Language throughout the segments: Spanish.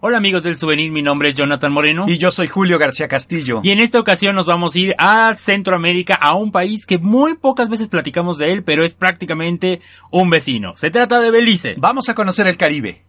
Hola amigos del souvenir, mi nombre es Jonathan Moreno. Y yo soy Julio García Castillo. Y en esta ocasión nos vamos a ir a Centroamérica, a un país que muy pocas veces platicamos de él, pero es prácticamente un vecino. Se trata de Belice. Vamos a conocer el Caribe.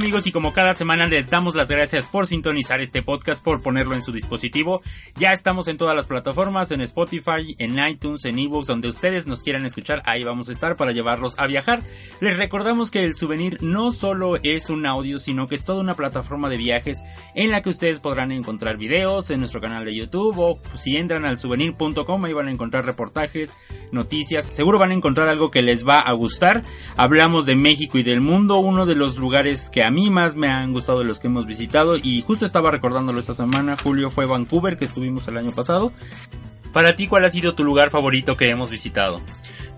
Amigos y como cada semana les damos las gracias por sintonizar este podcast, por ponerlo en su dispositivo. Ya estamos en todas las plataformas, en Spotify, en iTunes, en ebooks, donde ustedes nos quieran escuchar, ahí vamos a estar para llevarlos a viajar. Les recordamos que el souvenir no solo es un audio, sino que es toda una plataforma de viajes en la que ustedes podrán encontrar videos en nuestro canal de YouTube o si entran al souvenir.com ahí van a encontrar reportajes, noticias, seguro van a encontrar algo que les va a gustar. Hablamos de México y del mundo, uno de los lugares que a mí más me han gustado los que hemos visitado y justo estaba recordándolo esta semana, Julio fue Vancouver que estuvimos el año pasado. Para ti, ¿cuál ha sido tu lugar favorito que hemos visitado?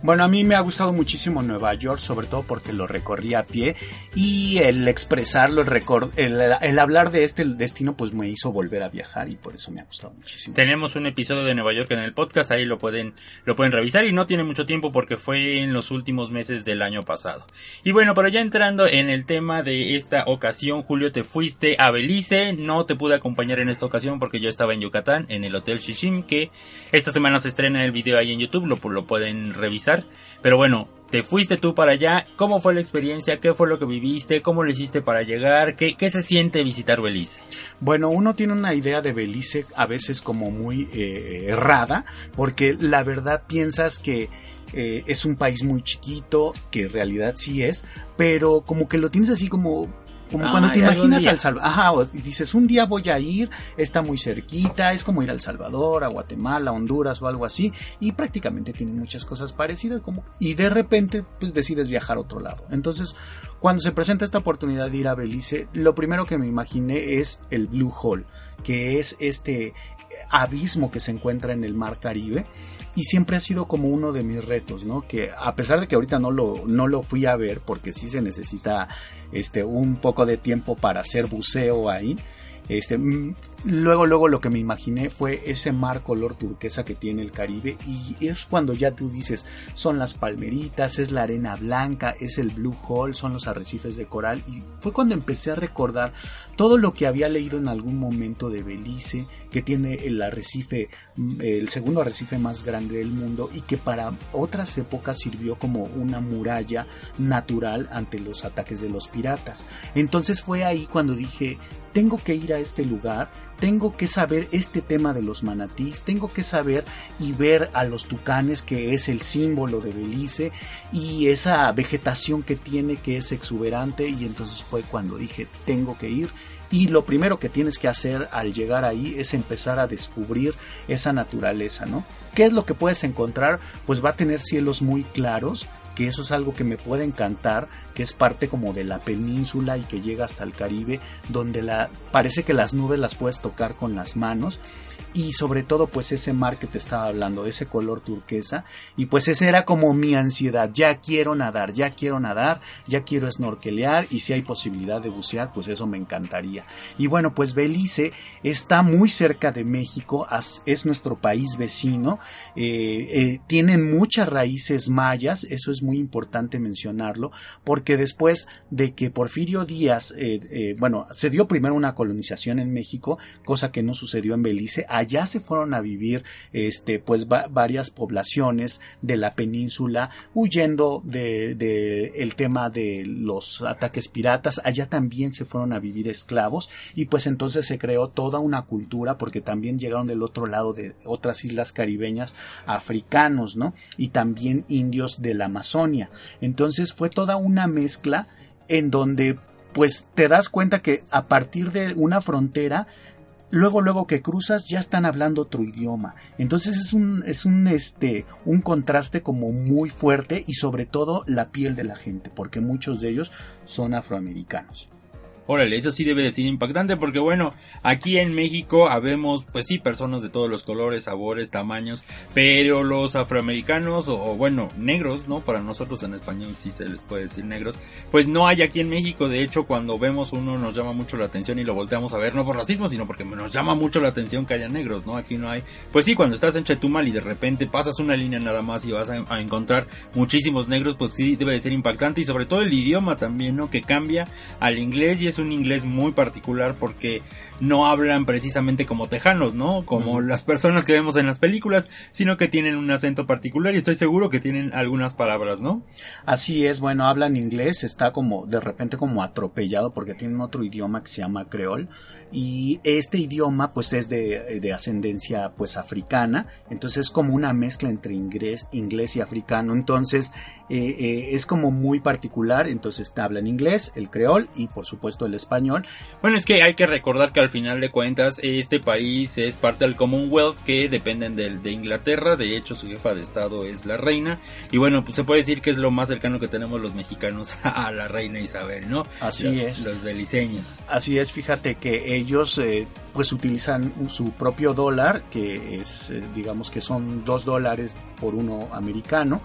Bueno, a mí me ha gustado muchísimo Nueva York, sobre todo porque lo recorrí a pie y el expresarlo, el, el, hablar de este destino, pues me hizo volver a viajar y por eso me ha gustado muchísimo. Tenemos un episodio de Nueva York en el podcast, ahí lo pueden, lo pueden revisar y no tiene mucho tiempo porque fue en los últimos meses del año pasado. Y bueno, pero ya entrando en el tema de esta ocasión, Julio, te fuiste a Belice, no te pude acompañar en esta ocasión porque yo estaba en Yucatán, en el Hotel Shishim, que esta semana se estrena el video ahí en YouTube, lo, lo pueden revisar pero bueno, te fuiste tú para allá. ¿Cómo fue la experiencia? ¿Qué fue lo que viviste? ¿Cómo lo hiciste para llegar? ¿Qué, qué se siente visitar Belice? Bueno, uno tiene una idea de Belice a veces como muy eh, errada, porque la verdad piensas que eh, es un país muy chiquito, que en realidad sí es, pero como que lo tienes así como como cuando te imaginas al Salvador. Ajá, dices, un día voy a ir, está muy cerquita, es como ir al Salvador, a Guatemala, a Honduras o algo así, y prácticamente tiene muchas cosas parecidas, como, y de repente, pues decides viajar a otro lado. Entonces, cuando se presenta esta oportunidad de ir a Belice, lo primero que me imaginé es el Blue Hole, que es este abismo que se encuentra en el mar Caribe y siempre ha sido como uno de mis retos, ¿no? Que a pesar de que ahorita no lo, no lo fui a ver porque sí se necesita este, un poco de tiempo para hacer buceo ahí, este, mm, luego, luego lo que me imaginé fue ese mar color turquesa que tiene el Caribe y es cuando ya tú dices, son las palmeritas, es la arena blanca, es el blue hole, son los arrecifes de coral y fue cuando empecé a recordar todo lo que había leído en algún momento de Belice, que tiene el arrecife, mm, el segundo arrecife más grande del mundo y que para otras épocas sirvió como una muralla natural ante los ataques de los piratas. Entonces fue ahí cuando dije, tengo que ir a este lugar, tengo que saber este tema de los manatís, tengo que saber y ver a los tucanes que es el símbolo de Belice y esa vegetación que tiene que es exuberante y entonces fue cuando dije tengo que ir y lo primero que tienes que hacer al llegar ahí es empezar a descubrir esa naturaleza, ¿no? ¿Qué es lo que puedes encontrar? Pues va a tener cielos muy claros, que eso es algo que me puede encantar, que es parte como de la península y que llega hasta el Caribe, donde la, parece que las nubes las puedes tocar con las manos y sobre todo pues ese mar que te estaba hablando, ese color turquesa y pues ese era como mi ansiedad, ya quiero nadar, ya quiero nadar, ya quiero snorkelear y si hay posibilidad de bucear pues eso me encantaría. Y bueno pues Belice está muy cerca de México, es nuestro país vecino, eh, eh, tienen muchas raíces mayas, eso es muy importante mencionarlo, porque después de que Porfirio Díaz, eh, eh, bueno, se dio primero una colonización en México, cosa que no sucedió en Belice, allá se fueron a vivir, este, pues varias poblaciones de la península, huyendo de, de el tema de los ataques piratas, allá también se fueron a vivir esclavos, y pues entonces se creó toda una cultura, porque también llegaron del otro lado de otras islas caribeñas africanos, ¿no? Y también indios de la Amazonas entonces fue toda una mezcla en donde pues te das cuenta que a partir de una frontera luego luego que cruzas ya están hablando otro idioma. Entonces es un es un este un contraste como muy fuerte y sobre todo la piel de la gente, porque muchos de ellos son afroamericanos. Órale, eso sí debe de ser impactante porque bueno, aquí en México habemos pues sí personas de todos los colores, sabores, tamaños, pero los afroamericanos o, bueno, negros, ¿no? Para nosotros en español sí se les puede decir negros, pues no hay aquí en México, de hecho cuando vemos uno nos llama mucho la atención y lo volteamos a ver, no por racismo, sino porque nos llama mucho la atención que haya negros, ¿no? Aquí no hay, pues sí, cuando estás en Chetumal y de repente pasas una línea nada más y vas a, a encontrar muchísimos negros, pues sí debe de ser impactante y sobre todo el idioma también, ¿no? Que cambia al inglés y es un inglés muy particular porque no hablan precisamente como tejanos, ¿no? Como las personas que vemos en las películas, sino que tienen un acento particular y estoy seguro que tienen algunas palabras, ¿no? Así es, bueno, hablan inglés, está como de repente como atropellado porque tienen otro idioma que se llama creol y este idioma pues es de, de ascendencia pues africana, entonces es como una mezcla entre inglés, inglés y africano, entonces eh, eh, es como muy particular, entonces hablan inglés, el creol y por supuesto el español. Bueno, es que hay que recordar que al final de cuentas este país es parte del Commonwealth que dependen de, de Inglaterra, de hecho su jefa de estado es la reina y bueno, pues se puede decir que es lo más cercano que tenemos los mexicanos a la reina Isabel, ¿no? Así los, es. Los beliceños. Así es, fíjate que ellos eh, pues utilizan su propio dólar, que es eh, digamos que son dos dólares por uno americano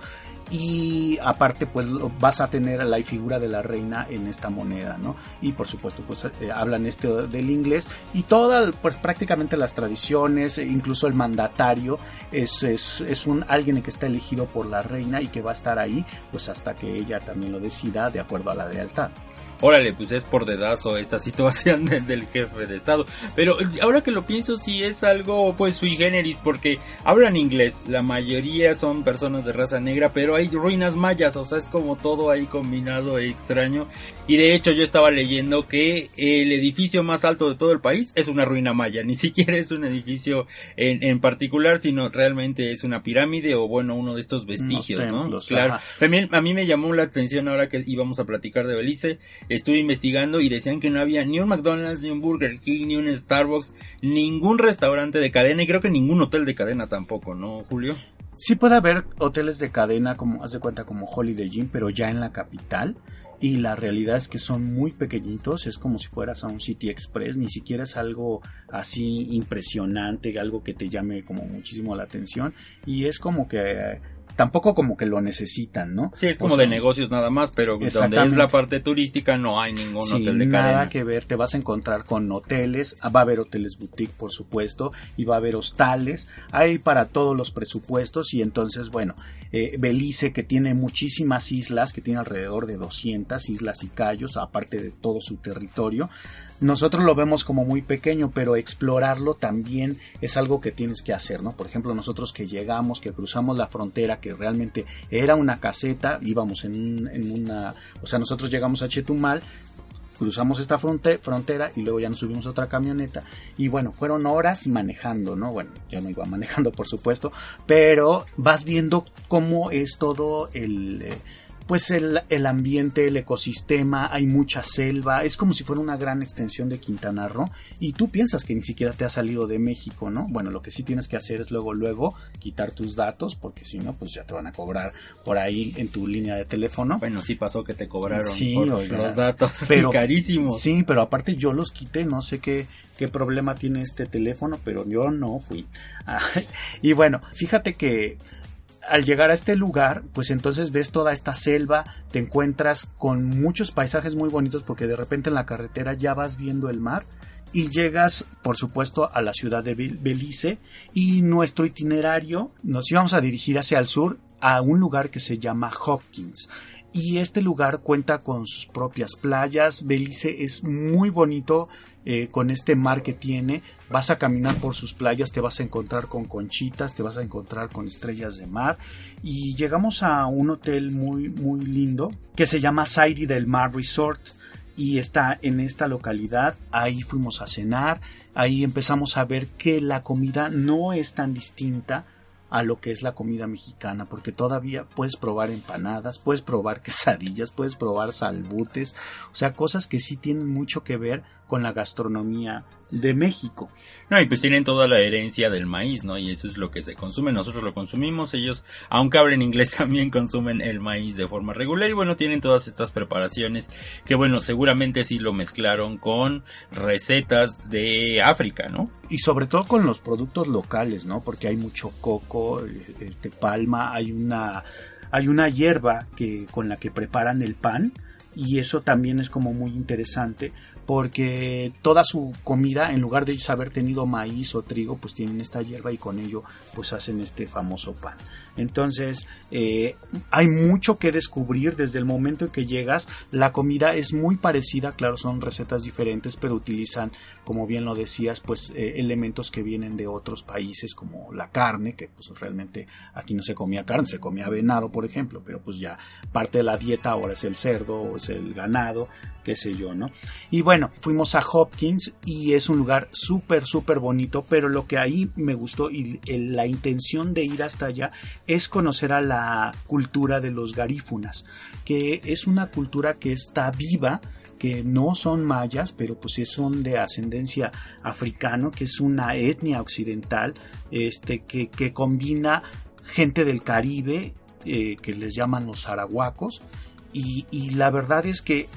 y aparte pues vas a tener la figura de la reina en esta moneda no y por supuesto pues eh, hablan este del inglés y todas pues prácticamente las tradiciones incluso el mandatario es, es, es un alguien que está elegido por la reina y que va a estar ahí pues hasta que ella también lo decida de acuerdo a la lealtad órale, pues es por dedazo esta situación de, del jefe de Estado. Pero ahora que lo pienso, sí es algo pues sui generis, porque hablan inglés, la mayoría son personas de raza negra, pero hay ruinas mayas, o sea, es como todo ahí combinado e extraño. Y de hecho yo estaba leyendo que el edificio más alto de todo el país es una ruina maya, ni siquiera es un edificio en, en particular, sino realmente es una pirámide o bueno, uno de estos vestigios, templos, ¿no? Claro. ajá. También a mí me llamó la atención ahora que íbamos a platicar de Belice, estuve investigando y decían que no había ni un McDonald's, ni un Burger King, ni un Starbucks, ningún restaurante de cadena y creo que ningún hotel de cadena tampoco, ¿no, Julio? Sí puede haber hoteles de cadena, como haz de cuenta como Holiday Inn, pero ya en la capital. Y la realidad es que son muy pequeñitos, es como si fueras a un City Express, ni siquiera es algo así impresionante, algo que te llame como muchísimo la atención. Y es como que tampoco como que lo necesitan, ¿no? Sí, es como O sea, de negocios nada más, pero donde es la parte turística no hay ningún Sí, hotel de nada cadena. que ver, te vas a encontrar con hoteles, ah, va a haber hoteles boutique por supuesto, y va a haber hostales, hay para todos los presupuestos y entonces bueno, eh, Belice que tiene muchísimas islas, que tiene alrededor de 200 islas y cayos, aparte de todo su territorio, nosotros lo vemos como muy pequeño, pero explorarlo también es algo que tienes que hacer, ¿no? Por ejemplo, nosotros que llegamos, que cruzamos la frontera, que realmente era una caseta, íbamos en, en una, o sea, nosotros llegamos a Chetumal, cruzamos esta fronte- frontera y luego ya nos subimos a otra camioneta y bueno, fueron horas manejando, ¿no? Bueno, yo no iba manejando por supuesto, pero vas viendo cómo es todo el... eh, pues el, el ambiente, el ecosistema, hay mucha selva, es como si fuera una gran extensión de Quintana Roo y tú piensas que ni siquiera te has salido de México, ¿no? Bueno, lo que sí tienes que hacer es luego, luego quitar tus datos porque si no, pues ya te van a cobrar por ahí en tu línea de teléfono. Bueno, sí pasó que te cobraron Sí, por oiga. los datos Pero- carísimos. Sí, pero aparte yo los quité, no sé qué, qué problema tiene este teléfono, pero yo no fui. Y bueno, fíjate que al llegar a este lugar, pues entonces ves toda esta selva, te encuentras con muchos paisajes muy bonitos porque de repente en la carretera ya vas viendo el mar y llegas, por supuesto, a la ciudad de Bel- Belice y nuestro itinerario nos íbamos a dirigir hacia el sur a un lugar que se llama Hopkins. Y este lugar cuenta con sus propias playas. Belice es muy bonito eh, con este mar que tiene. Vas a caminar por sus playas, te vas a encontrar con conchitas, te vas a encontrar con estrellas de mar. Y llegamos a un hotel muy, muy lindo que se llama Sairi del Mar Resort y está en esta localidad. Ahí fuimos a cenar, ahí empezamos a ver que la comida no es tan distinta a lo que es la comida mexicana, porque todavía puedes probar empanadas, puedes probar quesadillas, puedes probar salbutes, o sea, cosas que sí tienen mucho que ver con la gastronomía de México. No, y pues tienen toda la herencia del maíz, ¿no? Y eso es lo que se consume. Nosotros lo consumimos, ellos, aunque hablen inglés, también consumen el maíz de forma regular. Y bueno, tienen todas estas preparaciones que, bueno, seguramente sí lo mezclaron con recetas de África, ¿no? Y sobre todo con los productos locales, ¿no? Porque hay mucho coco, este palma, hay una, hay una hierba que, con la que preparan el pan y eso también es como muy interesante porque toda su comida, en lugar de ellos haber tenido maíz o trigo, pues tienen esta hierba y con ello pues hacen este famoso pan. Entonces, eh, hay mucho que descubrir desde el momento en que llegas. La comida es muy parecida, claro, son recetas diferentes, pero utilizan, como bien lo decías, pues eh, elementos que vienen de otros países, como la carne, que pues realmente aquí no se comía carne, se comía venado, por ejemplo, pero pues ya parte de la dieta ahora es el cerdo, o es el ganado, qué sé yo, ¿no? Y bueno, fuimos a Hopkins y es un lugar súper, súper bonito, pero lo que ahí me gustó y la intención de ir hasta allá es conocer a la cultura de los garífunas, que es una cultura que está viva, que no son mayas, pero pues son de ascendencia africano, que es una etnia occidental, este, que, que combina gente del Caribe, eh, que les llaman los arahuacos, y, la verdad es que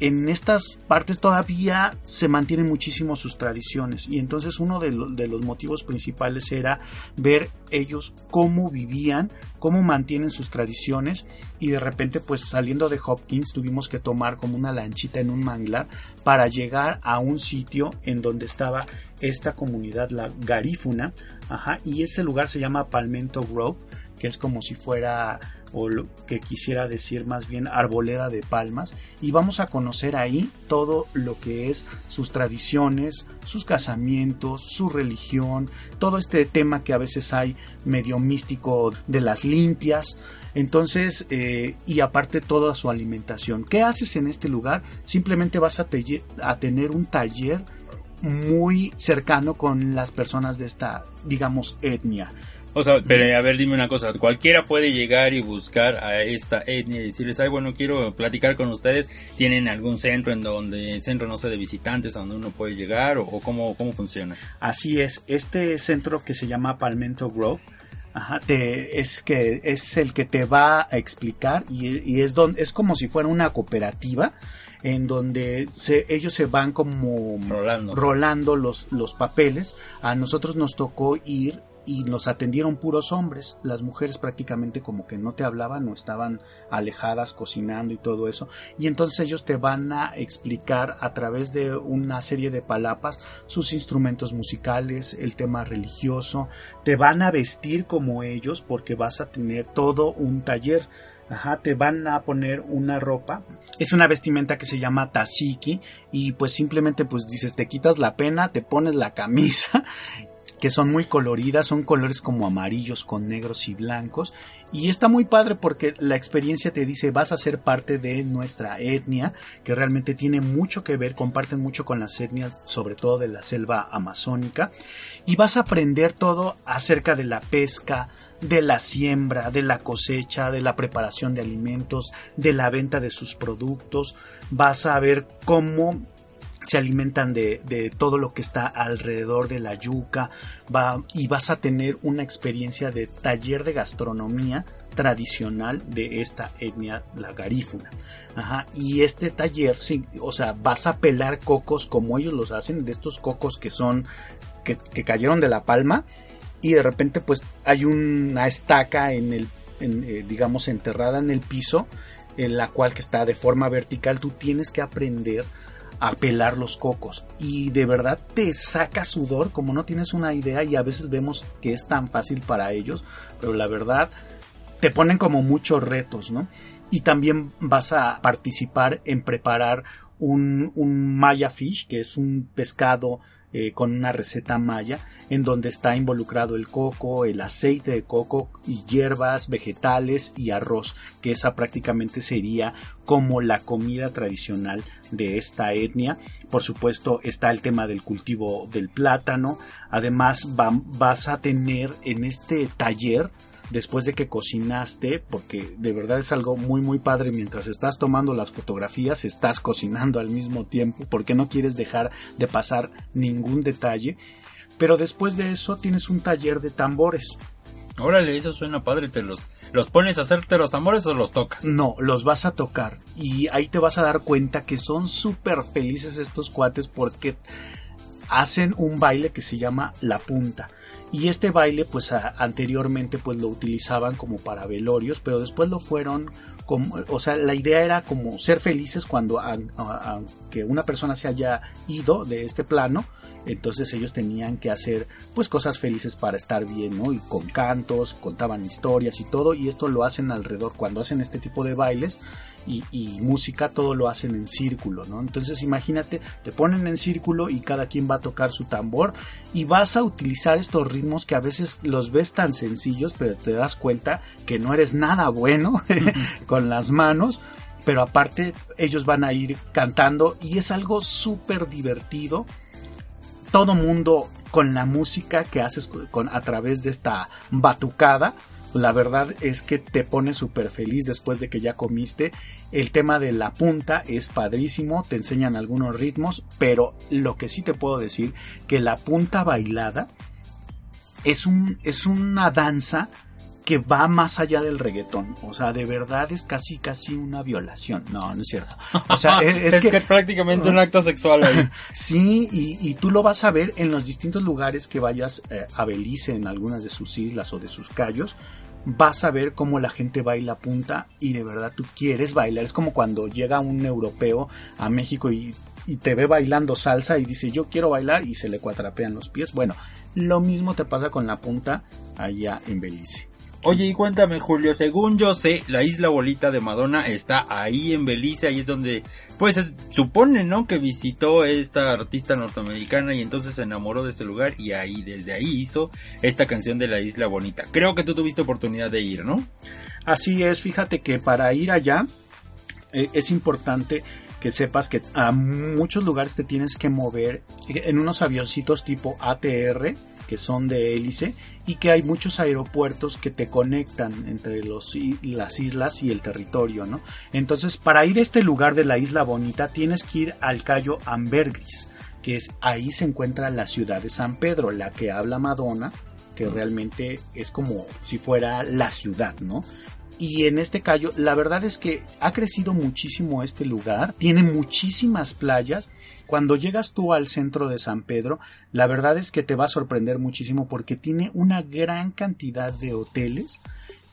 en estas partes todavía se mantienen muchísimo sus tradiciones. Y entonces uno de, los motivos principales era ver ellos cómo vivían, cómo mantienen sus tradiciones. Y de repente pues saliendo de Hopkins tuvimos que tomar como una lanchita en un manglar para llegar a un sitio en donde estaba esta comunidad, la garífuna, ajá, y ese lugar se llama Palmento Grove, que es como si fuera o lo que quisiera decir más bien arboleda de palmas y vamos a conocer ahí todo lo que es sus tradiciones, sus casamientos, su religión, todo este tema que a veces hay medio místico de las limpias. Entonces, eh, y aparte toda su alimentación. ¿Qué haces en este lugar? Simplemente vas a, a tener un taller muy cercano con las personas de esta, digamos, etnia. O sea, pero a ver, dime una cosa, cualquiera puede llegar y buscar a esta etnia y decirles, ay, bueno, quiero platicar con ustedes, ¿tienen algún centro en donde, centro, no sé, de visitantes, a donde uno puede llegar o, cómo, cómo funciona? Así es, este centro que se llama Palmento Grove, Ajá, te, es que es el que te va a explicar y, es donde es como si fuera una cooperativa en donde se, ellos se van como rolando, rolando los, los papeles. A nosotros nos tocó ir y nos atendieron puros hombres. Las mujeres prácticamente como que no te hablaban o estaban alejadas cocinando y todo eso. Y entonces ellos te van a explicar a través de una serie de palapas sus instrumentos musicales, el tema religioso. Te van a vestir como ellos porque vas a tener todo un taller. Ajá, te van a poner una ropa. Es una vestimenta que se llama tasiki y pues simplemente pues dices, te quitas la pena, te pones la camisa que son muy coloridas, son colores como amarillos con negros y blancos. Y está muy padre porque la experiencia te dice vas a ser parte de nuestra etnia que realmente tiene mucho que ver, comparten mucho con las etnias sobre todo de la selva amazónica. Y vas a aprender todo acerca de la pesca, de la siembra, de la cosecha, de la preparación de alimentos, de la venta de sus productos, vas a ver cómo se alimentan de, todo lo que está alrededor de la yuca va, y vas a tener una experiencia de taller de gastronomía tradicional de esta etnia, la garífuna. Ajá, y este taller, sí, o sea, vas a pelar cocos como ellos los hacen, de estos cocos que son, que, cayeron de la palma, y de repente pues hay una estaca en el, eh, digamos, enterrada en el piso, en la cual que está de forma vertical, tú tienes que aprender a pelar los cocos y de verdad te saca sudor como no tienes una idea y a veces vemos que es tan fácil para ellos, pero la verdad te ponen como muchos retos, ¿no? Y también vas a participar en preparar un, un maya fish, que es un pescado eh, con una receta maya en donde está involucrado el coco, el aceite de coco y hierbas, vegetales y arroz, que esa prácticamente sería como la comida tradicional de esta etnia. Por supuesto está el tema del cultivo del plátano. Además vas a tener en este taller después de que cocinaste, porque de verdad es algo muy muy padre mientras estás tomando las fotografías, estás cocinando al mismo tiempo, porque no quieres dejar de pasar ningún detalle. Pero después de eso tienes un taller de tambores. Órale, eso suena padre, ¿te los, los pones a hacerte los tambores o los tocas? No, los vas a tocar y ahí te vas a dar cuenta que son súper felices estos cuates porque hacen un baile que se llama la punta. Y este baile, pues anteriormente, pues lo utilizaban como para velorios, pero después lo fueron o sea, la idea era como ser felices cuando aunque una persona se haya ido de este plano, entonces ellos tenían que hacer pues cosas felices para estar bien, ¿no? Y con cantos, contaban historias y todo, y esto lo hacen alrededor cuando hacen este tipo de bailes y, música, todo lo hacen en círculo, ¿no? Entonces imagínate, te ponen en círculo y cada quien va a tocar su tambor y vas a utilizar estos ritmos que a veces los ves tan sencillos, pero te das cuenta que no eres nada bueno las manos pero aparte ellos van a ir cantando y es algo súper divertido todo mundo con la música que haces con, a través de esta batucada. La verdad es que te pone súper feliz después de que ya comiste. El tema de la punta es padrísimo, te enseñan algunos ritmos, pero lo que sí te puedo decir que la punta bailada es, un, es una danza que va más allá del reggaetón. O sea, de verdad es casi, casi una violación. No, no es cierto. O sea, es, que, prácticamente un acto sexual ahí. sí, y, tú lo vas a ver en los distintos lugares que vayas eh, a Belice, en algunas de sus islas o de sus callos. Vas a ver cómo la gente baila punta y de verdad tú quieres bailar. Es como cuando llega un europeo a México y y te ve bailando salsa y dice yo quiero bailar y se le cuatrapean los pies. Bueno, lo mismo te pasa con la punta allá en Belice. Oye, y cuéntame, Julio, según yo sé, la isla bolita de Madonna está ahí en Belice, ahí es donde, pues, supone, ¿no? Que visitó esta artista norteamericana y entonces se enamoró de este lugar y ahí, desde ahí hizo esta canción de la isla bonita. Creo que tú tuviste oportunidad de ir, ¿no? Así es, fíjate que para ir allá eh, es importante que sepas que a muchos lugares te tienes que mover en unos avioncitos tipo ATR que son de hélice y que hay muchos aeropuertos que te conectan entre los, las islas y el territorio, ¿no? Entonces, para ir a este lugar de la isla bonita tienes que ir al Cayo Ambergris, que es ahí se encuentra la ciudad de San Pedro, la que habla Madonna, que realmente es como si fuera la ciudad, ¿no? Y en este callo, la verdad es que ha crecido muchísimo este lugar, tiene muchísimas playas. Cuando llegas tú al centro de San Pedro, la verdad es que te va a sorprender muchísimo porque tiene una gran cantidad de hoteles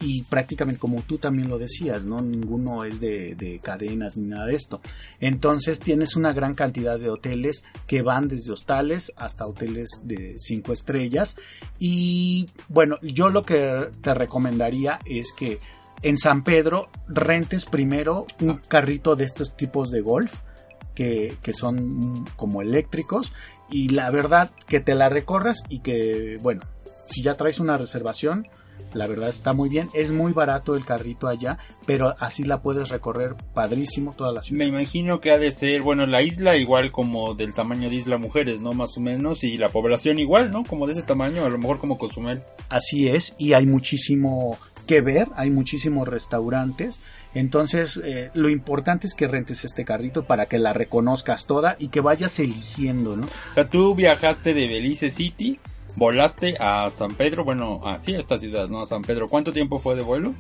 y prácticamente como tú también lo decías, ¿no? Ninguno es de, de, cadenas ni nada de esto. Entonces tienes una gran cantidad de hoteles que van desde hostales hasta hoteles de cinco estrellas. Y bueno, yo lo que te recomendaría es que en San Pedro rentes primero un carrito de estos tipos de golf que, son como eléctricos y la verdad que te la recorras y que bueno, si ya traes una reservación, la verdad está muy bien, es muy barato el carrito allá, pero así la puedes recorrer padrísimo toda la ciudad. Me imagino que ha de ser, bueno, la isla igual como del tamaño de Isla Mujeres, ¿no? Más o menos, y la población igual, ¿no? Como de ese tamaño, a lo mejor como Cozumel. Así es, y hay muchísimo que ver, hay muchísimos restaurantes, entonces eh, lo importante es que rentes este carrito para que la reconozcas toda y que vayas eligiendo, ¿no? O sea, tú viajaste de Belice City, volaste a San Pedro, bueno, así a esta ciudad, ¿no? A San Pedro, ¿cuánto tiempo fue de vuelo?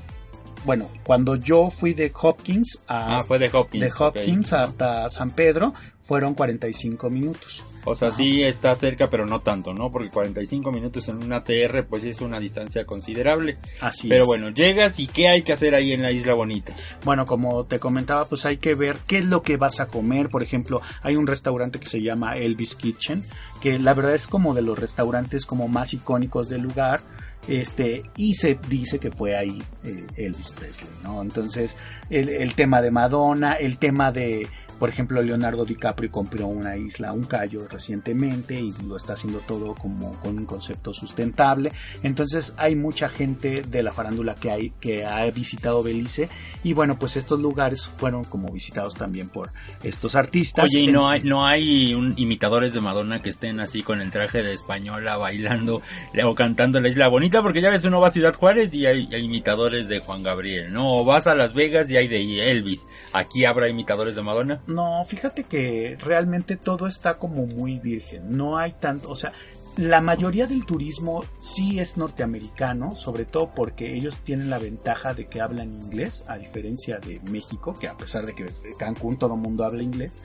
Bueno, cuando yo fui de Hopkins a ah, fue de Hopkins, de Hopkins hasta San Pedro fueron 45 minutos. O sea, sí está cerca, pero no tanto, ¿no? Porque 45 minutos en una TR pues es una distancia considerable. Así Pero bueno, llegas y ¿qué hay que hacer ahí en la Isla Bonita? Bueno, como te comentaba, pues hay que ver qué es lo que vas a comer. Por ejemplo, hay un restaurante que se llama Elvis Kitchen, que la verdad es como de los restaurantes como más icónicos del lugar este, y se dice que fue ahí eh, Elvis Presley, ¿no? Entonces, el, tema de Madonna, el tema de, por ejemplo, Leonardo DiCaprio compró una isla, un callo recientemente y lo está haciendo todo como con un concepto sustentable. Entonces hay mucha gente de la farándula que, hay, que ha visitado Belice y bueno, pues estos lugares fueron como visitados también por estos artistas. Oye, ¿y no hay, no hay un, imitadores de Madonna que estén así con el traje de española bailando o cantando la isla bonita? Porque ya ves, uno va a Ciudad Juárez y hay, imitadores de Juan Gabriel, ¿no? O vas a Las Vegas y hay de Elvis. ¿Aquí habrá imitadores de Madonna? No, fíjate que realmente todo está como muy virgen. No hay tanto, o sea, la mayoría del turismo sí es norteamericano, sobre todo porque ellos tienen la ventaja de que hablan inglés, a diferencia de México, que a pesar de que Cancún todo el mundo habla inglés,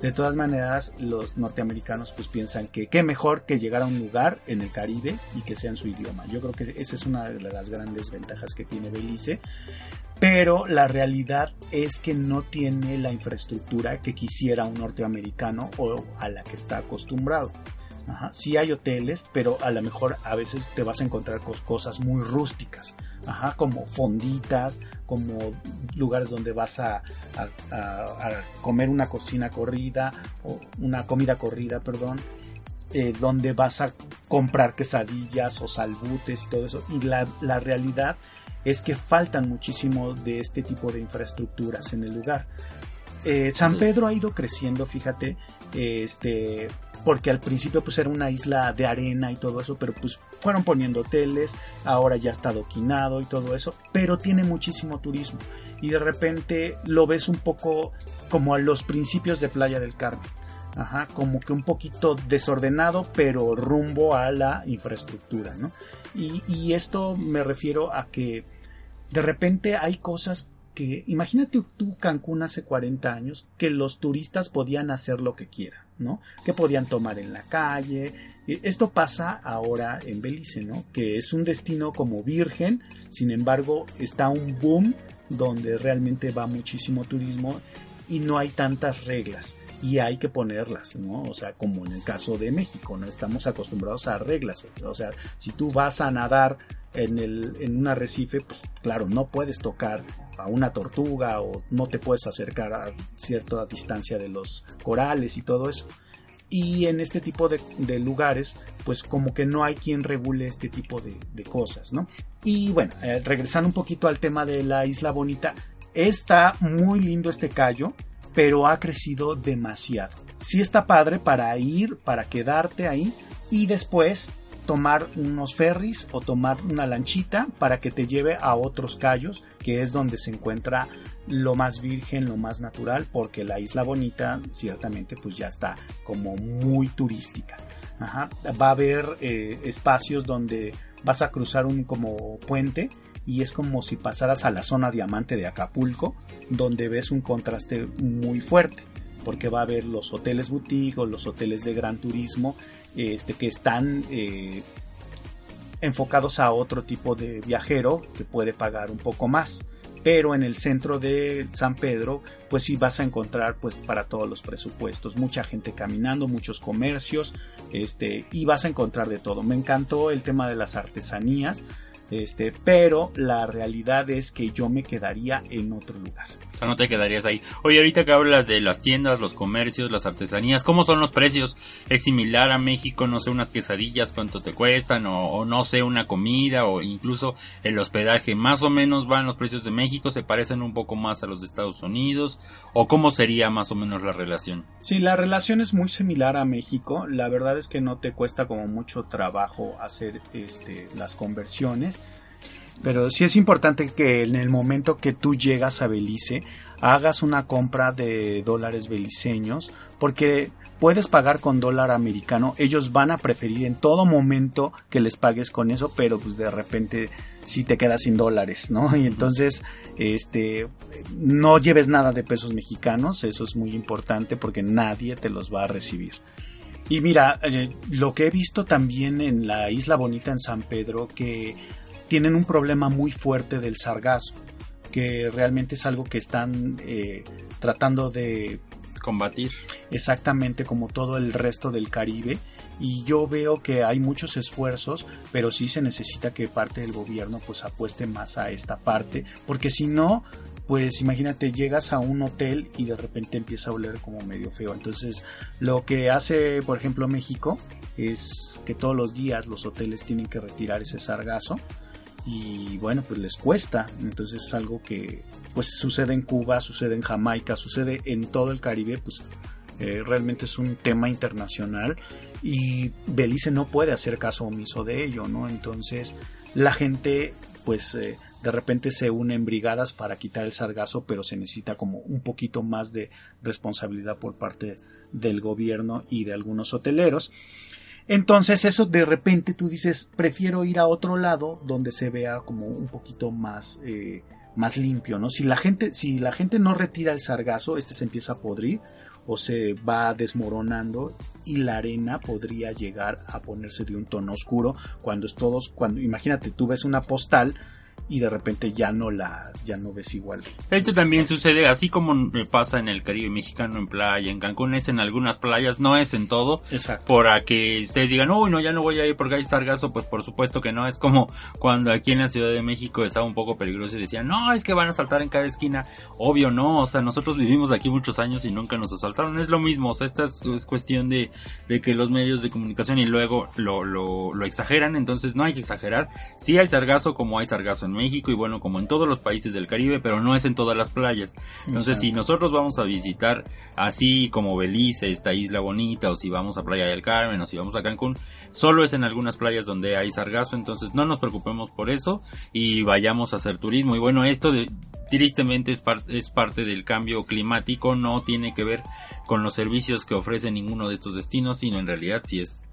de todas maneras los norteamericanos pues piensan que qué mejor que llegar a un lugar en el Caribe y que sea en su idioma. Yo creo que esa es una de las grandes ventajas que tiene Belice pero la realidad es que no tiene la infraestructura que quisiera un norteamericano o a la que está acostumbrado. Ajá. Sí hay hoteles, pero a lo mejor a veces te vas a encontrar con cosas muy rústicas, Ajá, como fonditas, como lugares donde vas a, comer una cocina corrida o una comida corrida, perdón, eh, donde vas a comprar quesadillas o salbutes y todo eso. Y la, la realidad es que faltan muchísimo de este tipo de infraestructuras en el lugar. Eh, San Pedro ha ido creciendo, fíjate, este, porque al principio pues era una isla de arena y todo eso, pero pues fueron poniendo hoteles, ahora ya está adoquinado y todo eso, pero tiene muchísimo turismo y de repente lo ves un poco como a los principios de Playa del Carmen. Ajá, como que un poquito desordenado, pero rumbo a la infraestructura, ¿no? Y, esto me refiero a que de repente hay cosas que, imagínate tú Cancún hace 40 años, que los turistas podían hacer lo que quieran, Que podían tomar en la calle. Esto pasa ahora en Belice, ¿no? Que es un destino como virgen, sin embargo está un boom donde realmente va muchísimo turismo y no hay tantas reglas y hay que ponerlas, ¿no? O sea, como en el caso de México, no estamos acostumbrados a reglas, o sea, si tú vas a nadar en, el, en un arrecife, pues claro, no puedes tocar a una tortuga o no te puedes acercar a cierta distancia de los corales y todo eso. Y en este tipo de, lugares, pues como que no hay quien regule este tipo de, cosas, ¿no? Y bueno, eh, regresando un poquito al tema de la isla bonita, está muy lindo este callo, pero ha crecido demasiado. Sí está padre para ir, para quedarte ahí y después tomar unos ferries o tomar una lanchita para que te lleve a otros callos, que es donde se encuentra lo más virgen, lo más natural, porque la isla bonita ciertamente pues ya está como muy turística. Va a haber eh, espacios donde vas a cruzar un como puente y es como si pasaras a la zona diamante de Acapulco, donde ves un contraste muy fuerte, porque va a haber los hoteles boutique o los hoteles de gran turismo este, que están eh, enfocados a otro tipo de viajero que puede pagar un poco más. Pero en el centro de San Pedro, pues sí vas a encontrar pues para todos los presupuestos, mucha gente caminando, muchos comercios, este, y vas a encontrar de todo. Me encantó el tema de las artesanías, este, pero la realidad es que yo me quedaría en otro lugar. O sea, no te quedarías ahí. Oye, ahorita que hablas de las tiendas, los comercios, las artesanías, ¿cómo son los precios? ¿Es similar a México? No sé, unas quesadillas, cuánto te cuestan, o, no sé, una comida, o incluso el hospedaje. Más o menos van los precios de México, se parecen un poco más a los de Estados Unidos, o cómo sería más o menos la relación? Sí, la relación es muy similar a México. La verdad es que no te cuesta como mucho trabajo hacer este, las conversiones pero sí es importante que en el momento que tú llegas a Belice hagas una compra de dólares beliceños porque puedes pagar con dólar americano. Ellos van a preferir en todo momento que les pagues con eso, pero pues de repente si te quedas sin dólares, ¿no? Y entonces, este, no lleves nada de pesos mexicanos, eso es muy importante porque nadie te los va a recibir. Y mira, eh, lo que he visto también en la Isla Bonita en San Pedro, que tienen un problema muy fuerte del sargazo, que realmente es algo que están eh, tratando de combatir. Exactamente como todo el resto del Caribe. Y yo veo que hay muchos esfuerzos, pero sí se necesita que parte del gobierno pues apueste más a esta parte, porque si no, pues imagínate, llegas a un hotel y de repente empieza a oler como medio feo. Entonces, lo que hace, por ejemplo, México es que todos los días los hoteles tienen que retirar ese sargazo y bueno, pues les cuesta. Entonces es algo que pues sucede en Cuba, sucede en Jamaica, sucede en todo el Caribe, pues eh, realmente es un tema internacional y Belice no puede hacer caso omiso de ello, ¿no? Entonces la gente pues eh, de repente se une en brigadas para quitar el sargazo, pero se necesita como un poquito más de responsabilidad por parte del gobierno y de algunos hoteleros. Entonces eso de repente tú dices, prefiero ir a otro lado donde se vea como un poquito más, eh, más limpio, ¿no? Si la gente, si la gente no retira el sargazo, este se empieza a podrir o se va desmoronando y la arena podría llegar a ponerse de un tono oscuro cuando es todos, cuando imagínate, tú ves una postal y de repente ya no la ya no ves igual. Esto también sucede así como pasa en el Caribe mexicano en playa, en Cancún es en algunas playas, no es en todo. Exacto. Para que ustedes digan, "Uy, no, ya no voy a ir porque hay sargazo", pues por supuesto que no, es como cuando aquí en la Ciudad de México estaba un poco peligroso y decían, "No, es que van a saltar en cada esquina." Obvio no, o sea, nosotros vivimos aquí muchos años y nunca nos asaltaron, es lo mismo, o sea, esta es, cuestión de, de, que los medios de comunicación y luego lo, lo, lo exageran, entonces no hay que exagerar. Sí hay sargazo como hay sargazo en México y bueno, como en todos los países del Caribe, pero no es en todas las playas. Entonces, si nosotros vamos a visitar así como Belice, esta isla bonita, o si vamos a Playa del Carmen, o si vamos a Cancún, solo es en algunas playas donde hay sargazo, entonces no nos preocupemos por eso y vayamos a hacer turismo. Y bueno, esto de, tristemente es, es parte del cambio climático, no tiene que ver con los servicios que ofrece ninguno de estos destinos, sino en realidad si es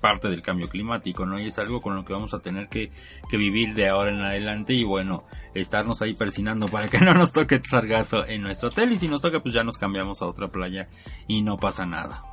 parte del cambio climático, ¿no? Y es algo con lo que vamos a tener que, vivir de ahora en adelante y bueno, estarnos ahí persinando para que no nos toque sargazo en nuestro hotel y si nos toca pues ya nos cambiamos a otra playa y no pasa nada.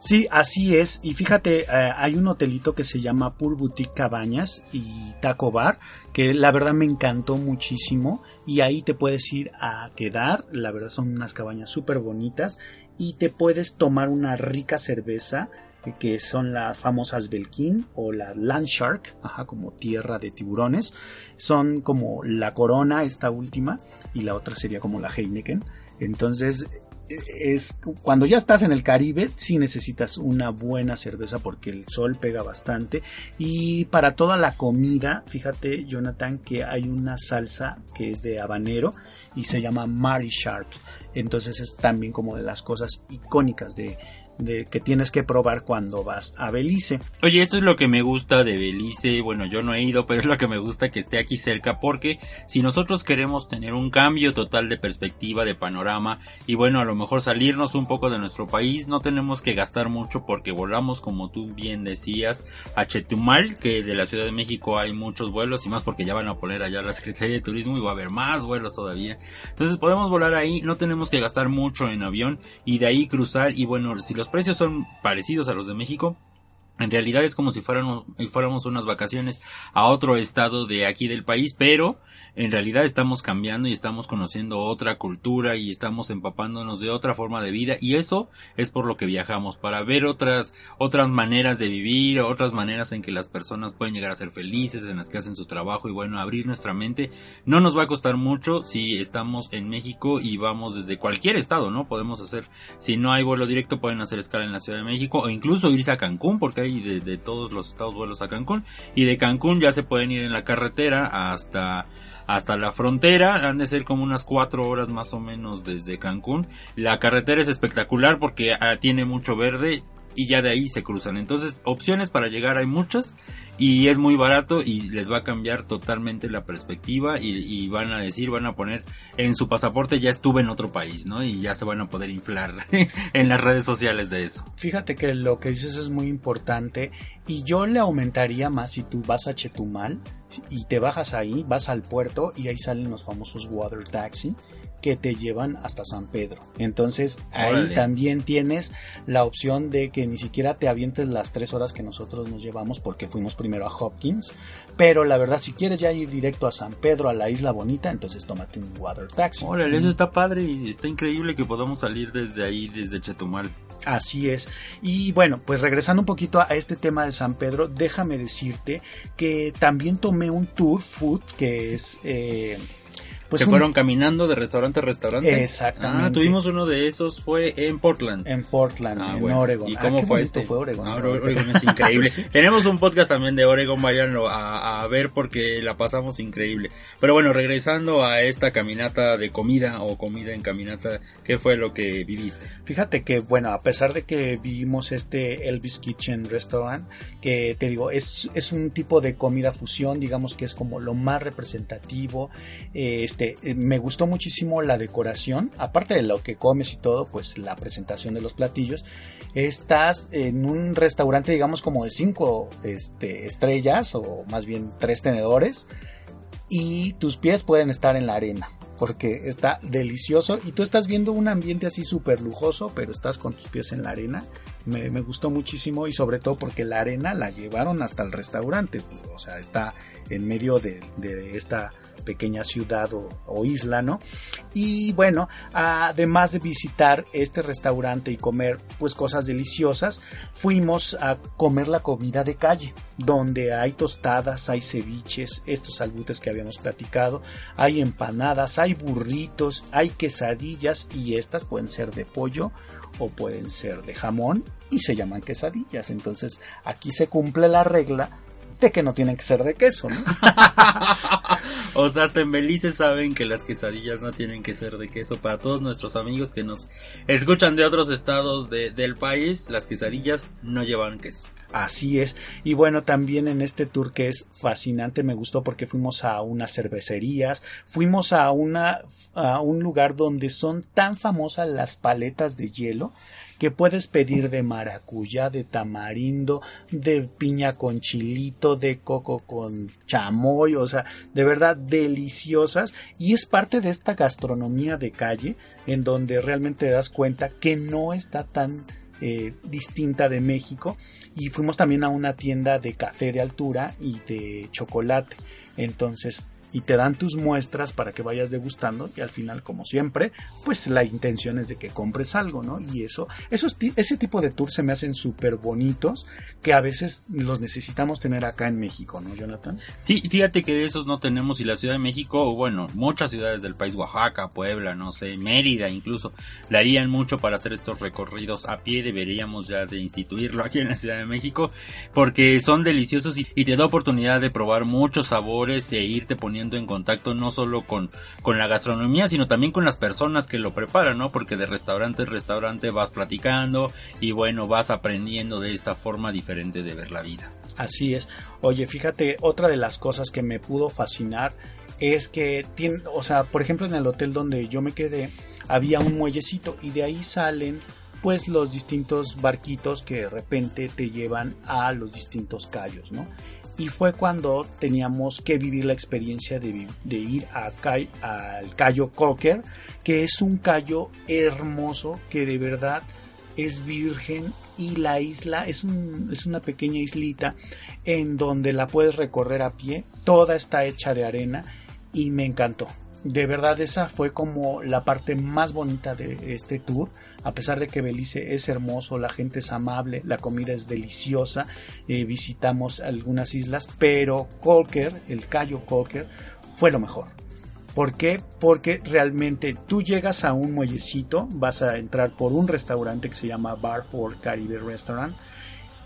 Sí, así es. Y fíjate, eh, hay un hotelito que se llama Pool Boutique Cabañas y Taco Bar, que la verdad me encantó muchísimo. Y ahí te puedes ir a quedar. La verdad son unas cabañas súper bonitas. Y te puedes tomar una rica cerveza que son las famosas Belkin o la Landshark, ajá, como tierra de tiburones. Son como la Corona, esta última, y la otra sería como la Heineken. Entonces, es cuando ya estás en el Caribe, sí necesitas una buena cerveza porque el sol pega bastante. Y para toda la comida, fíjate, Jonathan, que hay una salsa que es de habanero y se llama Mary Sharp. Entonces es también como de las cosas icónicas de, de que tienes que probar cuando vas a Belice. Oye, esto es lo que me gusta de Belice. Bueno, yo no he ido, pero es lo que me gusta que esté aquí cerca porque si nosotros queremos tener un cambio total de perspectiva, de panorama y bueno, a lo mejor salirnos un poco de nuestro país, no tenemos que gastar mucho porque volamos, como tú bien decías, a Chetumal, que de la Ciudad de México hay muchos vuelos y más porque ya van a poner allá la Secretaría de Turismo y va a haber más vuelos todavía. Entonces podemos volar ahí, no tenemos que gastar mucho en avión y de ahí cruzar y bueno, si los precios son parecidos a los de México. En realidad es como si fuéramos, fuéramos unas vacaciones a otro estado de aquí del país, pero en realidad estamos cambiando y estamos conociendo otra cultura y estamos empapándonos de otra forma de vida y eso es por lo que viajamos para ver otras otras maneras de vivir, otras maneras en que las personas pueden llegar a ser felices, en las que hacen su trabajo y bueno, abrir nuestra mente no nos va a costar mucho si estamos en México y vamos desde cualquier estado, ¿no? Podemos hacer, si no hay vuelo directo pueden hacer escala en la Ciudad de México o incluso irse a Cancún porque hay de, todos los estados vuelos a Cancún y de Cancún ya se pueden ir en la carretera hasta hasta la frontera. Han de ser como unas cuatro horas más o menos desde Cancún. La carretera es espectacular porque ah, tiene mucho verde y ya de ahí se cruzan. Entonces, opciones para llegar hay muchas y es muy barato y les va a cambiar totalmente la perspectiva y, van a decir, van a poner en su pasaporte ya estuve en otro país, ¿no? Y ya se van a poder inflar en las redes sociales de eso. Fíjate que lo que dices es muy importante y yo le aumentaría más si tú vas a Chetumal y te bajas ahí, vas al puerto y ahí salen los famosos water taxi que te llevan hasta San Pedro. Entonces ahí también tienes la opción de que ni siquiera te avientes las tres horas que nosotros nos llevamos porque fuimos primero a Hopkins. Pero la verdad, si quieres ya ir directo a San Pedro, a la isla bonita, entonces tómate un water taxi. Órale, eso está padre y está increíble que podamos salir desde ahí, desde Chetumal. Así es. Y bueno, pues regresando un poquito a este tema de San Pedro, déjame decirte que también tomé un tour food que es... Eh, pues Se fueron caminando de restaurante a restaurante. Exactamente. Ah, tuvimos uno de esos, fue en Portland. En Portland, ah, en Oregon. ¿Y cómo ah, fue este? Fue Oregon. Ah, Oregon es increíble. Tenemos un podcast también de Oregon, váyanlo a, a, ver porque la pasamos increíble. Pero bueno, regresando a esta caminata de comida o comida en caminata, ¿qué fue lo que viviste? Fíjate que, bueno, a pesar de que vivimos este Elvis Kitchen Restaurant, que te digo, es, es un tipo de comida fusión, digamos que es como lo más representativo, este este, eh, me gustó muchísimo la decoración, aparte de lo que comes y todo, pues la presentación de los platillos. Estás en un restaurante, digamos, como de cinco este, estrellas, o más bien tres tenedores, y tus pies pueden estar en la arena porque está delicioso y tú estás viendo un ambiente así súper lujoso, pero estás con tus pies en la arena. Me, gustó muchísimo y sobre todo porque la arena la llevaron hasta el restaurante, o sea, está en medio de, de esta pequeña ciudad o, isla, ¿no? Y bueno, además de visitar este restaurante y comer pues cosas deliciosas, fuimos a comer la comida de calle, donde hay tostadas, hay ceviches, estos albutes que habíamos platicado, hay empanadas, hay burritos, hay quesadillas y estas pueden ser de pollo o pueden ser de jamón y se llaman quesadillas. Entonces aquí se cumple la regla que no tienen que ser de queso, ¿no? o sea, hasta en Belice saben que las quesadillas no tienen que ser de queso. Para todos nuestros amigos que nos escuchan de otros estados del país, las quesadillas no llevan queso. Así es. Y bueno, también en este tour que es fascinante, me gustó porque fuimos a unas cervecerías, fuimos a una a un lugar donde son tan famosas las paletas de hielo que puedes pedir de maracuyá, de tamarindo, de piña con chilito, de coco con chamoy, o sea, de verdad deliciosas. Y es parte de esta gastronomía de calle en donde realmente te das cuenta que no está tan eh, distinta de México. Y fuimos también a una tienda de café de altura y de chocolate. Entonces y te dan tus muestras para que vayas degustando y al final como siempre pues la intención es de que compres algo no y eso esos ese tipo de tours se me hacen súper bonitos que a veces los necesitamos tener acá en México no Jonathan sí fíjate que de esos no tenemos y la Ciudad de México bueno muchas ciudades del país Oaxaca Puebla no sé Mérida incluso le harían mucho para hacer estos recorridos a pie deberíamos ya de instituirlo aquí en la Ciudad de México porque son deliciosos y, y te da oportunidad de probar muchos sabores e irte poniendo en contacto no solo con, con la gastronomía, sino también con las personas que lo preparan, ¿no? Porque de restaurante en restaurante vas platicando y bueno, vas aprendiendo de esta forma diferente de ver la vida. Así es. Oye, fíjate, otra de las cosas que me pudo fascinar es que tiene, o sea, por ejemplo en el hotel donde yo me quedé, había un muellecito y de ahí salen pues los distintos barquitos que de repente te llevan a los distintos callos, ¿no? Y fue cuando teníamos que vivir la experiencia de, ir a, al Cayo Cocker, que es un callo hermoso que de verdad es virgen y la isla es, es una pequeña islita en donde la puedes recorrer a pie, toda está hecha de arena y me encantó. De verdad esa fue como la parte más bonita de este tour a pesar de que Belice es hermoso, la gente es amable, la comida es deliciosa, eh, visitamos algunas islas, pero Colker, el Cayo Colker, fue lo mejor. ¿Por qué? Porque realmente tú llegas a un muellecito, vas a entrar por un restaurante que se llama Bar for Caribe Restaurant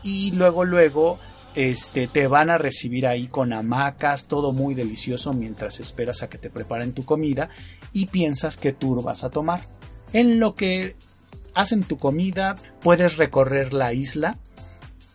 y luego luego este te van a recibir ahí con hamacas, todo muy delicioso mientras esperas a que te preparen tu comida y piensas qué tour vas a tomar. En lo que hacen tu comida, puedes recorrer la isla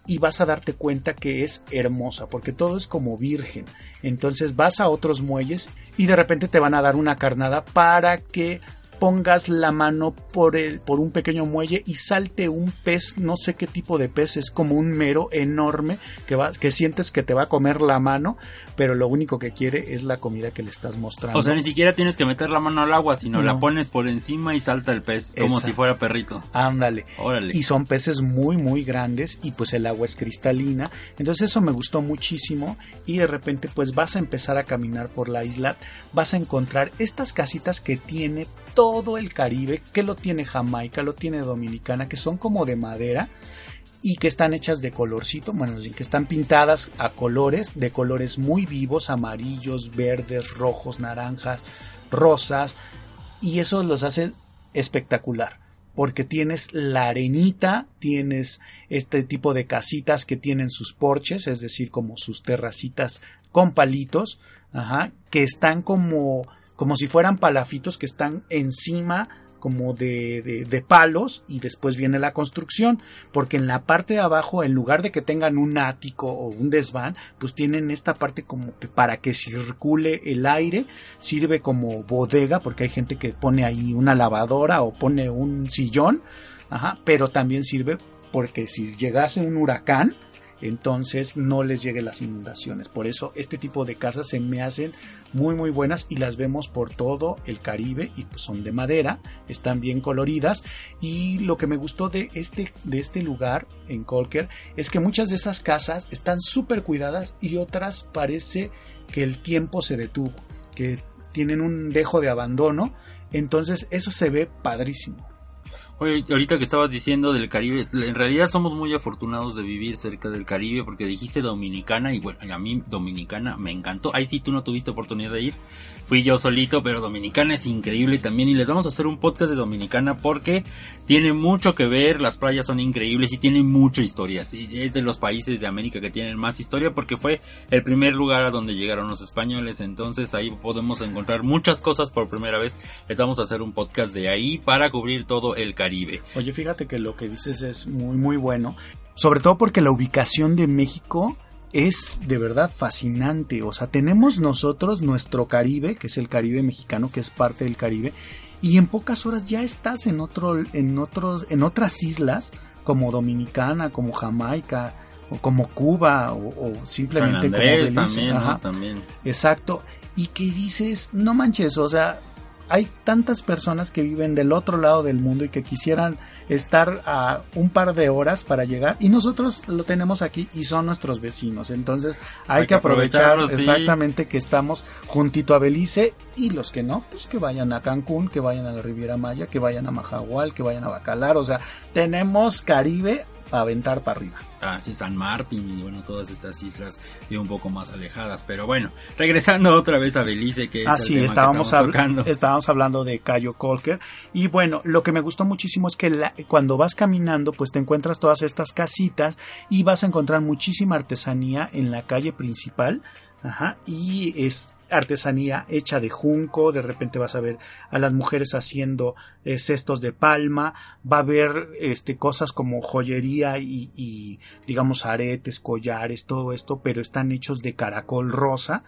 y vas a darte cuenta que es hermosa porque todo es como virgen. Entonces vas a otros muelles y de repente te van a dar una carnada para que pongas la mano por, el, por un pequeño muelle y salte un pez, no sé qué tipo de pez, es como un mero enorme que, va, que sientes que te va a comer la mano, pero lo único que quiere es la comida que le estás mostrando. O sea, ni siquiera tienes que meter la mano al agua, sino la pones por encima y salta el pez, como si fuera perrito. Ándale. Órale. Y son peces muy, muy grandes y pues el agua es cristalina. Entonces eso me gustó muchísimo y de repente pues vas a empezar a caminar por la isla, vas a encontrar estas casitas que tiene todo el Caribe, que lo tiene Jamaica, lo tiene Dominicana, que son como de madera y que están hechas de colorcito, bueno, que están pintadas a colores, de colores muy vivos, amarillos, verdes, rojos, naranjas, rosas, y eso los hace espectacular, porque tienes la arenita, tienes este tipo de casitas que tienen sus porches, es decir, como sus terracitas con palitos, ajá, que están como como si fueran palafitos que están encima como de, de, palos y después viene la construcción porque en la parte de abajo en lugar de que tengan un ático o un desván pues tienen esta parte como que para que circule el aire sirve como bodega porque hay gente que pone ahí una lavadora o pone un sillón ajá, pero también sirve porque si llegase un huracán entonces no les lleguen las inundaciones. Por eso este tipo de casas se me hacen muy muy buenas y las vemos por todo el Caribe y pues son de madera, están bien coloridas y lo que me gustó de este, de este lugar en Colker es que muchas de esas casas están súper cuidadas y otras parece que el tiempo se detuvo, que tienen un dejo de abandono, entonces eso se ve padrísimo. Oye, ahorita que estabas diciendo del Caribe, en realidad somos muy afortunados de vivir cerca del Caribe porque dijiste Dominicana y bueno, a mí Dominicana me encantó. Ahí sí tú no tuviste oportunidad de ir, fui yo solito, pero Dominicana es increíble también y les vamos a hacer un podcast de Dominicana porque tiene mucho que ver, las playas son increíbles y tiene mucha historia. es de los países de América que tienen más historia porque fue el primer lugar a donde llegaron los españoles, entonces ahí podemos encontrar muchas cosas por primera vez. Les vamos a hacer un podcast de ahí para cubrir todo el Caribe Oye, fíjate que lo que dices es muy, muy bueno. Sobre todo porque la ubicación de México es de verdad fascinante. O sea, tenemos nosotros nuestro Caribe, que es el Caribe mexicano, que es parte del Caribe, y en pocas horas ya estás en otro, en otros, en otras islas como Dominicana, como Jamaica, o como Cuba, o, simplemente como Belice. también. Exacto. Y que dices, no manches, o sea, hay tantas personas que viven del otro lado del mundo y que quisieran estar a un par de horas para llegar y nosotros lo tenemos aquí y son nuestros vecinos. Entonces hay, que aprovechar exactamente que estamos juntito a Belice y los que no, pues que vayan a Cancún, que vayan a la Riviera Maya, que vayan a Majahual, que vayan a Bacalar. O sea, tenemos Caribe a aventar para arriba. Ah, sí, San Martín y bueno, todas estas islas un poco más alejadas. Pero bueno, regresando otra vez a Belice, que es ah, el tema estábamos, que estábamos hablando de Cayo Colker. Y bueno, lo que me gustó muchísimo es que cuando vas caminando, pues te encuentras todas estas casitas y vas a encontrar muchísima artesanía en la calle principal. Ajá, y es artesanía hecha de junco, de repente vas a ver a las mujeres haciendo eh, cestos de palma, va a haber este, cosas como joyería y, y digamos aretes, collares, todo esto, pero están hechos de caracol rosa,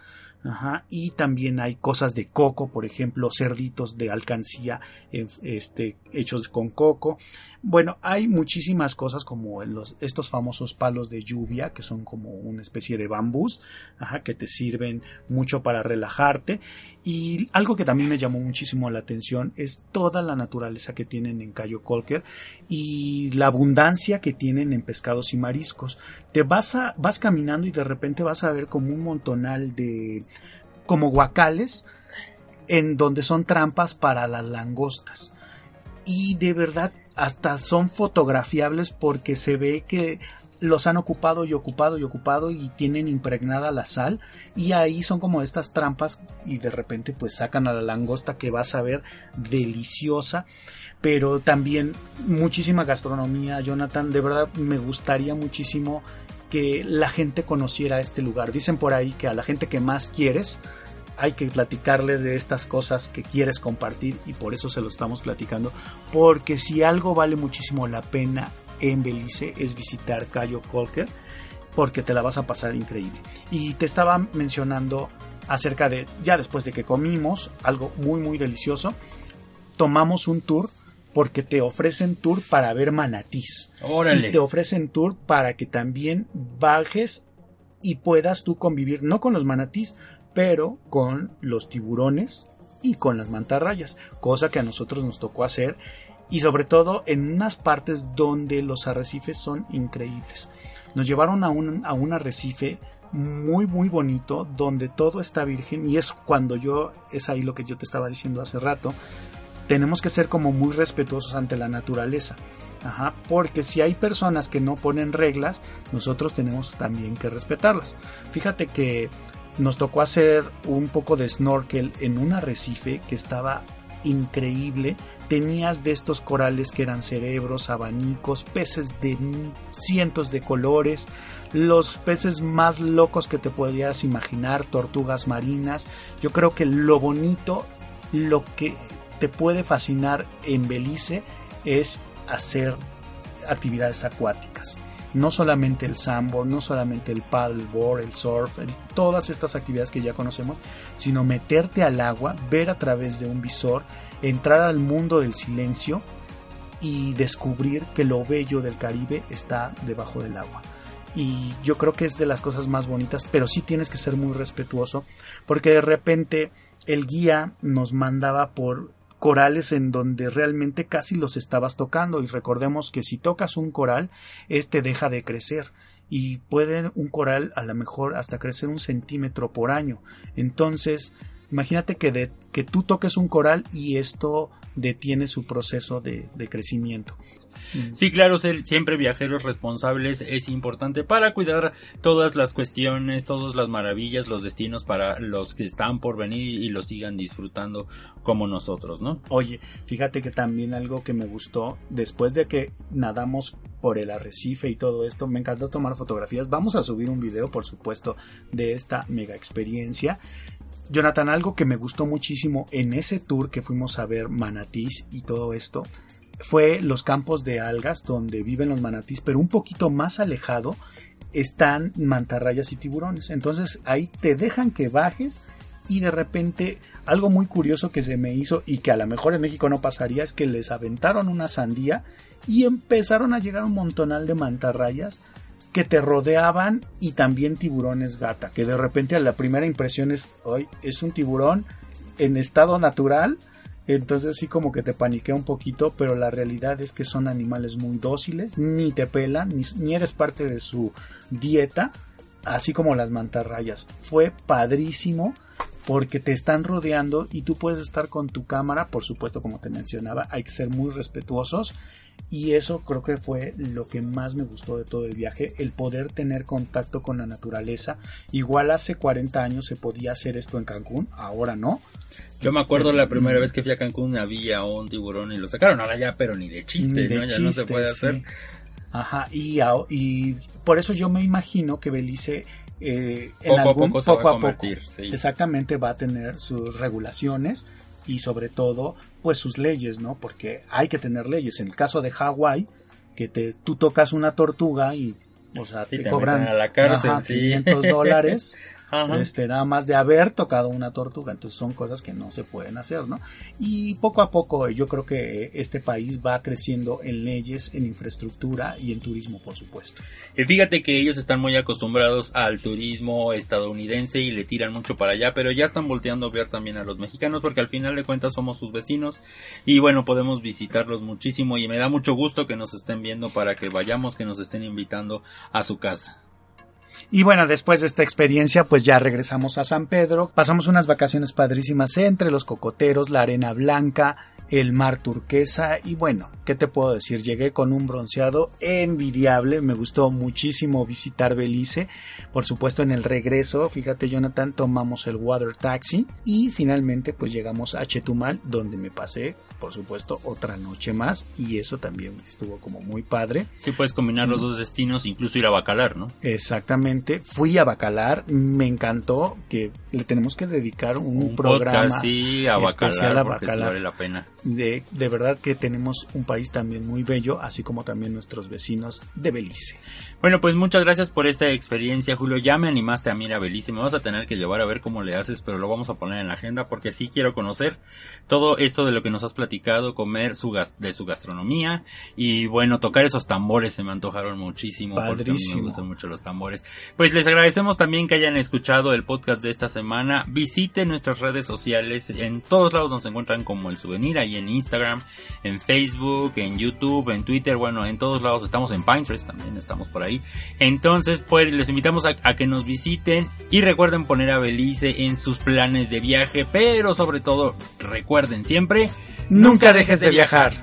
Y también hay cosas de coco, por ejemplo, cerditos de alcancía este, hechos con coco. Bueno, hay muchísimas cosas como los, estos famosos palos de lluvia, que son como una especie de bambús, ajá, que te sirven mucho para relajarte. Y algo que también me llamó muchísimo la atención es toda la naturaleza que tienen en Cayo Colker y la abundancia que tienen en pescados y mariscos. Te vas a, vas caminando y de repente vas a ver como un montonal de, como guacales, en donde son trampas para las langostas. Y de verdad hasta son fotografiables porque se ve que los han ocupado y ocupado y ocupado y tienen impregnada la sal y ahí son como estas trampas y de repente pues sacan a la langosta que vas a ver deliciosa. Pero también muchísima gastronomía Jonathan de verdad me gustaría muchísimo que la gente conociera este lugar. Dicen por ahí que a la gente que más quieres hay que platicarle de estas cosas que quieres compartir y por eso se lo estamos platicando porque si algo vale muchísimo la pena en Belice es visitar Cayo Colker porque te la vas a pasar increíble. Y te estaba mencionando acerca de, ya después de que comimos, algo muy muy delicioso, tomamos un tour porque te ofrecen tour para ver manatís. Órale. Y te ofrecen tour para que también bajes y puedas tú convivir no con los manatís, pero con los tiburones y con las mantarrayas, cosa que a nosotros nos tocó hacer y sobre todo en unas partes donde los arrecifes son increíbles. Nos llevaron a un, a un arrecife muy muy bonito donde todo está virgen y es cuando yo es ahí lo que yo te estaba diciendo hace rato tenemos que ser como muy respetuosos ante la naturaleza Ajá, porque si hay personas que no ponen reglas nosotros tenemos también que respetarlas fíjate que nos tocó hacer un poco de snorkel en un arrecife que estaba increíble tenías de estos corales que eran cerebros, abanicos, peces de cientos de colores, los peces más locos que te podías imaginar, tortugas marinas. Yo creo que lo bonito, lo que te puede fascinar en Belice es hacer actividades acuáticas. No solamente el sandboard, no solamente el paddleboard, el surf, todas estas actividades que ya conocemos, sino meterte al agua, ver a través de un visor entrar al mundo del silencio y descubrir que lo bello del Caribe está debajo del agua. Y yo creo que es de las cosas más bonitas, pero sí tienes que ser muy respetuoso, porque de repente el guía nos mandaba por corales en donde realmente casi los estabas tocando y recordemos que si tocas un coral, este deja de crecer y puede un coral a lo mejor hasta crecer un centímetro por año. Entonces, Imagínate que, de, que tú toques un coral y esto detiene su proceso de, crecimiento. Mm. Sí, claro, ser siempre viajeros responsables es importante para cuidar todas las cuestiones, todas las maravillas, los destinos para los que están por venir y los sigan disfrutando como nosotros, ¿no? Oye, fíjate que también algo que me gustó, después de que nadamos por el arrecife y todo esto, me encantó tomar fotografías. Vamos a subir un video, por supuesto, de esta mega experiencia. Jonathan, algo que me gustó muchísimo en ese tour que fuimos a ver manatís y todo esto fue los campos de algas donde viven los manatís, pero un poquito más alejado están mantarrayas y tiburones. Entonces ahí te dejan que bajes y de repente algo muy curioso que se me hizo y que a lo mejor en México no pasaría es que les aventaron una sandía y empezaron a llegar un montonal de mantarrayas que te rodeaban y también tiburones gata, que de repente a la primera impresión es, hoy es un tiburón en estado natural, entonces sí como que te paniquea un poquito, pero la realidad es que son animales muy dóciles, ni te pelan, ni, ni eres parte de su dieta, así como las mantarrayas. Fue padrísimo porque te están rodeando y tú puedes estar con tu cámara, por supuesto como te mencionaba, hay que ser muy respetuosos y eso creo que fue lo que más me gustó de todo el viaje, el poder tener contacto con la naturaleza. Igual hace 40 años se podía hacer esto en Cancún, ahora no. Yo me acuerdo la primera vez que fui a Cancún había un tiburón y lo sacaron, ahora ya, pero ni de chiste, ¿no? ya no se puede hacer. Ajá, y, y por eso yo me imagino que Belice eh, poco en algún, a poco, se va a, poco exactamente va a tener sus regulaciones y sobre todo pues sus leyes, ¿no? Porque hay que tener leyes. En el caso de Hawái, que te, tú tocas una tortuga y, o sea, te, cobran a la cárcel, 500 dólares este, nada más de haber tocado una tortuga. Entonces son cosas que no se pueden hacer, ¿no? Y poco a poco yo creo que este país va creciendo en leyes, en infraestructura y en turismo, por supuesto. Y fíjate que ellos están muy acostumbrados al turismo estadounidense y le tiran mucho para allá, pero ya están volteando a ver también a los mexicanos porque al final de cuentas somos sus vecinos y bueno, podemos visitarlos muchísimo y me da mucho gusto que nos estén viendo para que vayamos, que nos estén invitando a su casa. Y bueno, después de esta experiencia, pues ya regresamos a San Pedro. Pasamos unas vacaciones padrísimas entre los cocoteros, la arena blanca, el mar turquesa y bueno, ¿qué te puedo decir? Llegué con un bronceado envidiable, me gustó muchísimo visitar Belice, por supuesto en el regreso, fíjate Jonathan, tomamos el water taxi y finalmente pues llegamos a Chetumal donde me pasé por supuesto otra noche más y eso también estuvo como muy padre. Sí, puedes combinar los dos destinos, incluso ir a Bacalar, ¿no? Exactamente, fui a Bacalar, me encantó que le tenemos que dedicar un, programa sí, a especial a Bacalar. vale la pena de, de verdad que tenemos un país también muy bello, así como también nuestros vecinos de Belice. Bueno, pues muchas gracias por esta experiencia, Julio. Ya me animaste a mí a Belice. Me vas a tener que llevar a ver cómo le haces, pero lo vamos a poner en la agenda porque sí quiero conocer todo esto de lo que nos has platicado, comer su de su gastronomía y bueno, tocar esos tambores se me antojaron muchísimo porque a mí me gustan mucho los tambores. Pues les agradecemos también que hayan escuchado el podcast de esta semana. Visiten nuestras redes sociales. En todos lados nos encuentran como el souvenir, ahí en Instagram, en Facebook, en YouTube, en Twitter. Bueno, en todos lados estamos en Pinterest también, estamos por ahí entonces, pues les invitamos a, a que nos visiten y recuerden poner a Belice en sus planes de viaje, pero sobre todo recuerden siempre, nunca dejes de viajar.